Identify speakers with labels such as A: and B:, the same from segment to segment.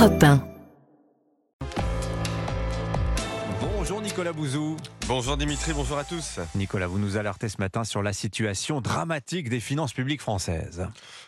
A: Europe 1.
B: Bonjour Nicolas Bouzou.
C: Bonjour Dimitri, bonjour à tous.
B: Nicolas, vous nous alertez ce matin sur la situation dramatique des finances publiques françaises.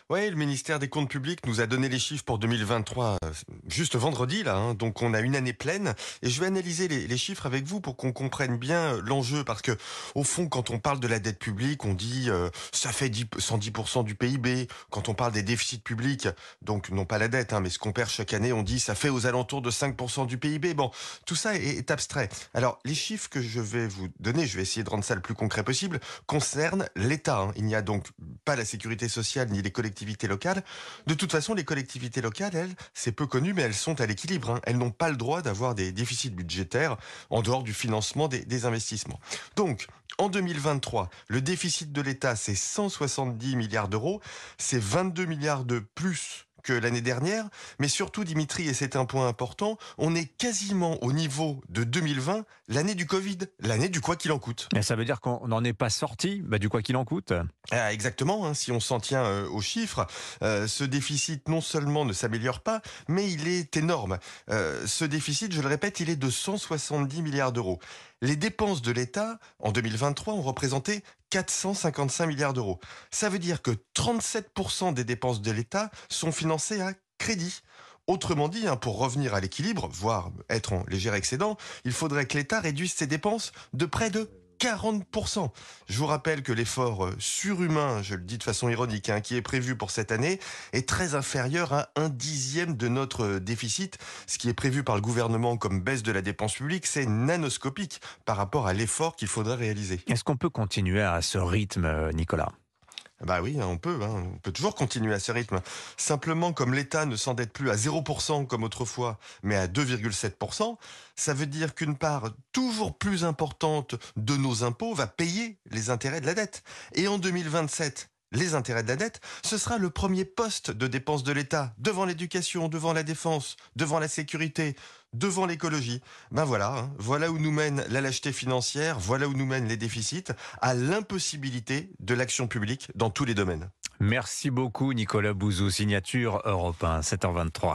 C: Oui, le ministère des Comptes publics nous a donné les chiffres pour 2023 euh, juste vendredi, là. hein. donc on a une année pleine. Et je vais analyser les, les chiffres avec vous pour qu'on comprenne bien euh, l'enjeu. Parce que, au fond, quand on parle de la dette publique, on dit euh, ça fait 10 110% du PIB. Quand on parle des déficits publics, donc non pas la dette, hein, mais ce qu'on perd chaque année, on dit ça fait aux alentours de 5% du PIB. Bon, tout ça est, est abstrait. Alors, les chiffres que je vais vous donner, je vais essayer de rendre ça le plus concret possible, concernent l'État. hein. Il n'y a donc pas la sécurité sociale ni les collectivités locales. De toute façon, les collectivités locales, elles, c'est peu connu, mais elles sont à l'équilibre. hein. Elles n'ont pas le droit d'avoir des déficits budgétaires en dehors du financement des, des investissements. Donc, en 2023, le déficit de l'État, c'est 170 milliards d'euros. C'est 22 milliards de plus que l'année dernière, mais surtout Dimitri, et c'est un point important, on est quasiment au niveau de 2020, l'année du Covid, l'année du quoi qu'il en coûte.
B: Et ça veut dire qu'on n'en est pas sorti bah, du quoi qu'il en coûte.
C: Ah, exactement, hein, si on s'en tient euh, aux chiffres, euh, ce déficit non seulement ne s'améliore pas, mais il est énorme. Euh, ce déficit, je le répète, il est de 170 milliards d'euros. Les dépenses de l'État en 2023 ont représenté 455 milliards d'euros. Ça veut dire que 37% des dépenses de l'État sont financées à crédit. Autrement dit, hein, pour revenir à l'équilibre, voire être en léger excédent, il faudrait que l'État réduise ses dépenses de près de 40%. Je vous rappelle que l'effort euh, surhumain, je le dis de façon ironique, hein, qui est prévu pour cette année, est très inférieur à un dixième de notre euh, déficit. Ce qui est prévu par le gouvernement comme baisse de la dépense publique, c'est nanoscopique par rapport à l'effort qu'il faudrait réaliser.
B: Est-ce qu'on peut continuer à ce rythme, euh, Nicolas?
C: Bah oui, on peut, hein, on peut toujours continuer à ce rythme. Simplement, comme l'État ne s'endette plus à 0% comme autrefois, mais à 2,7%, ça veut dire qu'une part toujours plus importante de nos impôts va payer les intérêts de la dette. Et en 2027, les intérêts de la dette, ce sera le premier poste de dépenses de l'État, devant l'éducation, devant la défense, devant la sécurité, devant l'écologie. Ben voilà, hein, voilà où nous mène la lâcheté financière, voilà où nous mènent les déficits, à l'impossibilité de l'action publique dans tous les domaines.
B: Merci beaucoup Nicolas Bouzou, signature Europe 1, 7h23.